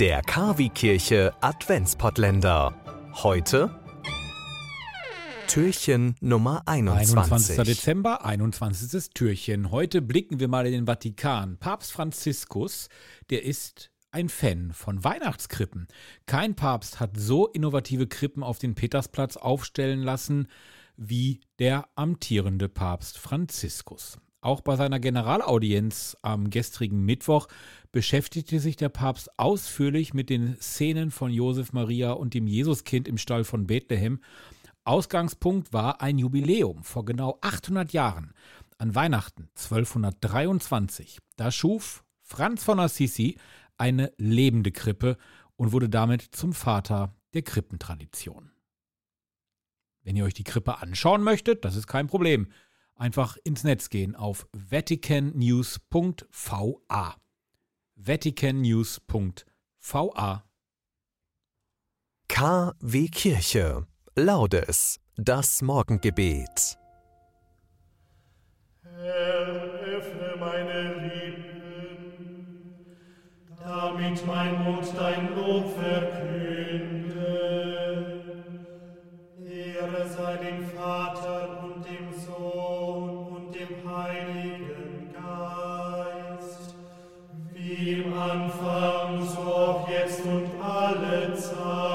Der Kavi-Kirche Adventspottländer. Heute Türchen Nummer 21. 21. Dezember, 21. Türchen. Heute blicken wir mal in den Vatikan. Papst Franziskus, der ist ein Fan von Weihnachtskrippen. Kein Papst hat so innovative Krippen auf den Petersplatz aufstellen lassen wie der amtierende Papst Franziskus. Auch bei seiner Generalaudienz am gestrigen Mittwoch beschäftigte sich der Papst ausführlich mit den Szenen von Josef Maria und dem Jesuskind im Stall von Bethlehem. Ausgangspunkt war ein Jubiläum vor genau 800 Jahren. An Weihnachten 1223. Da schuf Franz von Assisi eine lebende Krippe und wurde damit zum Vater der Krippentradition. Wenn ihr euch die Krippe anschauen möchtet, das ist kein Problem. Einfach ins Netz gehen auf vaticannews.va. vaticannews.va. KW Kirche. Laudes. Das Morgengebet. Herr, öffne meine Lippen, damit mein Mund dein Lob verkünde. Ehre sei dem Vater So auch jetzt und alle Zeit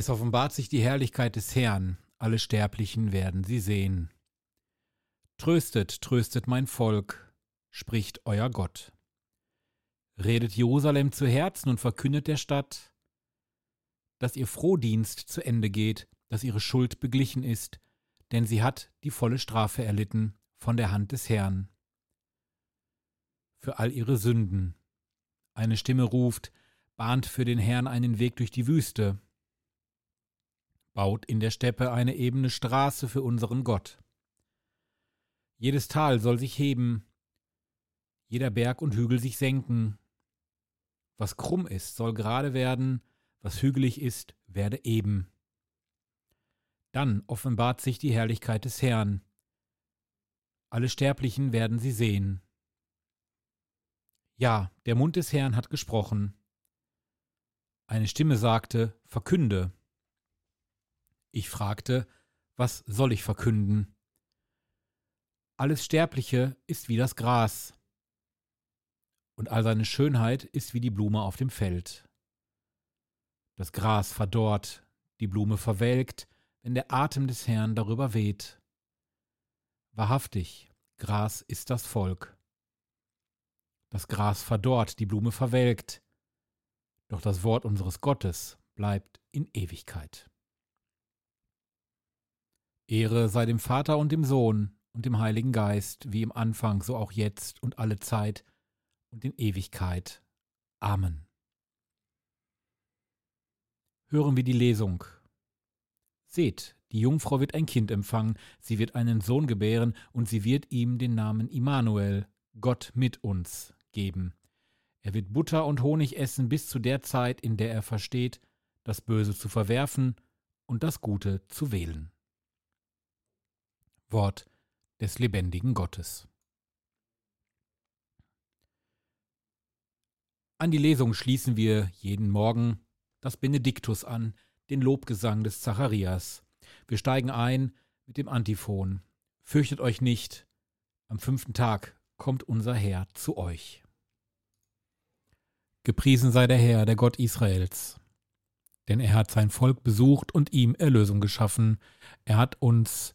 Es offenbart sich die Herrlichkeit des Herrn, alle Sterblichen werden sie sehen. Tröstet, tröstet mein Volk, spricht euer Gott. Redet Jerusalem zu Herzen und verkündet der Stadt, dass ihr Frohdienst zu Ende geht, dass ihre Schuld beglichen ist, denn sie hat die volle Strafe erlitten von der Hand des Herrn. Für all ihre Sünden. Eine Stimme ruft, bahnt für den Herrn einen Weg durch die Wüste, baut in der Steppe eine ebene Straße für unseren Gott. Jedes Tal soll sich heben, jeder Berg und Hügel sich senken. Was krumm ist, soll gerade werden, was hügelig ist, werde eben. Dann offenbart sich die Herrlichkeit des Herrn. Alle Sterblichen werden sie sehen. Ja, der Mund des Herrn hat gesprochen. Eine Stimme sagte, Verkünde. Ich fragte, was soll ich verkünden? Alles Sterbliche ist wie das Gras, und all seine Schönheit ist wie die Blume auf dem Feld. Das Gras verdorrt, die Blume verwelkt, wenn der Atem des Herrn darüber weht. Wahrhaftig, Gras ist das Volk. Das Gras verdorrt, die Blume verwelkt, doch das Wort unseres Gottes bleibt in Ewigkeit. Ehre sei dem Vater und dem Sohn und dem Heiligen Geist, wie im Anfang, so auch jetzt und alle Zeit und in Ewigkeit. Amen. Hören wir die Lesung. Seht, die Jungfrau wird ein Kind empfangen, sie wird einen Sohn gebären, und sie wird ihm den Namen Immanuel, Gott mit uns, geben. Er wird Butter und Honig essen bis zu der Zeit, in der er versteht, das Böse zu verwerfen und das Gute zu wählen. Wort des lebendigen Gottes. An die Lesung schließen wir jeden Morgen das Benediktus an, den Lobgesang des Zacharias. Wir steigen ein mit dem Antiphon. Fürchtet euch nicht, am fünften Tag kommt unser Herr zu euch. Gepriesen sei der Herr, der Gott Israels. Denn er hat sein Volk besucht und ihm Erlösung geschaffen. Er hat uns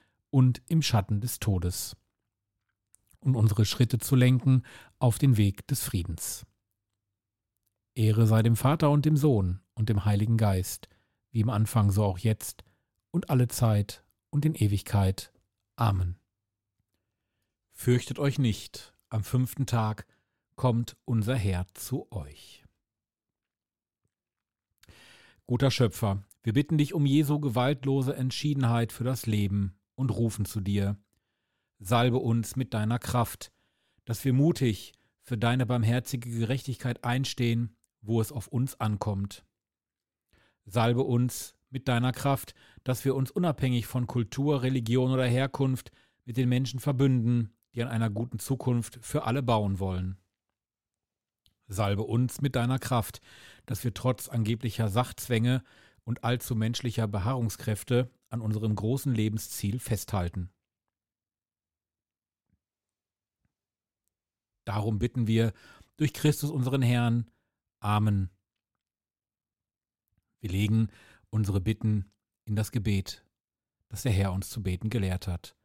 und im Schatten des Todes, und unsere Schritte zu lenken auf den Weg des Friedens. Ehre sei dem Vater und dem Sohn und dem Heiligen Geist, wie im Anfang so auch jetzt und alle Zeit und in Ewigkeit. Amen. Fürchtet euch nicht, am fünften Tag kommt unser Herr zu euch. Guter Schöpfer, wir bitten dich um Jesu gewaltlose Entschiedenheit für das Leben und rufen zu dir. Salbe uns mit deiner Kraft, dass wir mutig für deine barmherzige Gerechtigkeit einstehen, wo es auf uns ankommt. Salbe uns mit deiner Kraft, dass wir uns unabhängig von Kultur, Religion oder Herkunft mit den Menschen verbünden, die an einer guten Zukunft für alle bauen wollen. Salbe uns mit deiner Kraft, dass wir trotz angeblicher Sachzwänge und allzu menschlicher Beharrungskräfte an unserem großen Lebensziel festhalten. Darum bitten wir durch Christus unseren Herrn. Amen. Wir legen unsere Bitten in das Gebet, das der Herr uns zu beten gelehrt hat.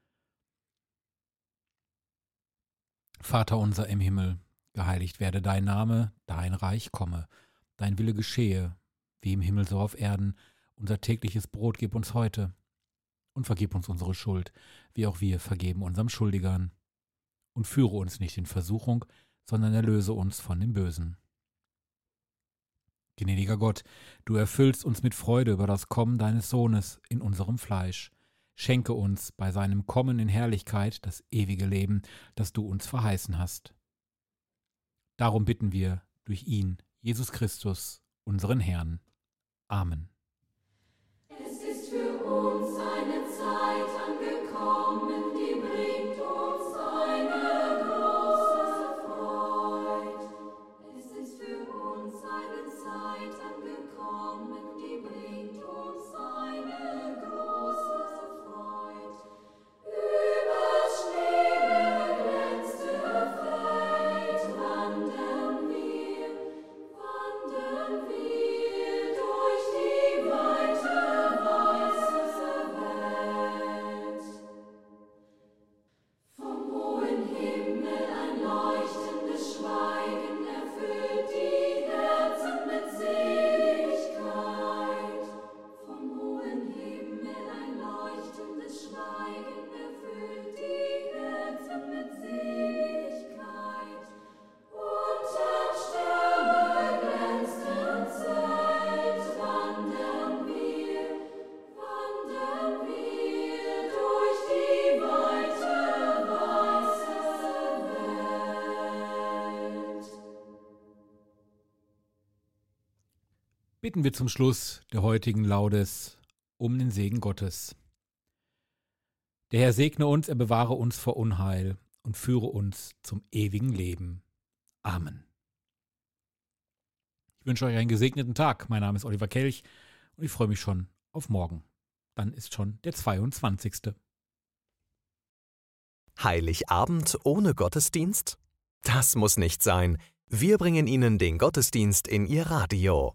Vater unser im Himmel, geheiligt werde dein Name, dein Reich komme, dein Wille geschehe, wie im Himmel so auf Erden. Unser tägliches Brot gib uns heute. Und vergib uns unsere Schuld, wie auch wir vergeben unserem Schuldigern. Und führe uns nicht in Versuchung, sondern erlöse uns von dem Bösen. Gnädiger Gott, du erfüllst uns mit Freude über das Kommen deines Sohnes in unserem Fleisch. Schenke uns bei seinem Kommen in Herrlichkeit das ewige Leben, das du uns verheißen hast. Darum bitten wir durch ihn, Jesus Christus, unseren Herrn. Amen. Bitten wir zum Schluss der heutigen Laudes um den Segen Gottes. Der Herr segne uns, er bewahre uns vor Unheil und führe uns zum ewigen Leben. Amen. Ich wünsche euch einen gesegneten Tag. Mein Name ist Oliver Kelch und ich freue mich schon auf morgen. Dann ist schon der 22. Heiligabend ohne Gottesdienst? Das muss nicht sein. Wir bringen Ihnen den Gottesdienst in Ihr Radio.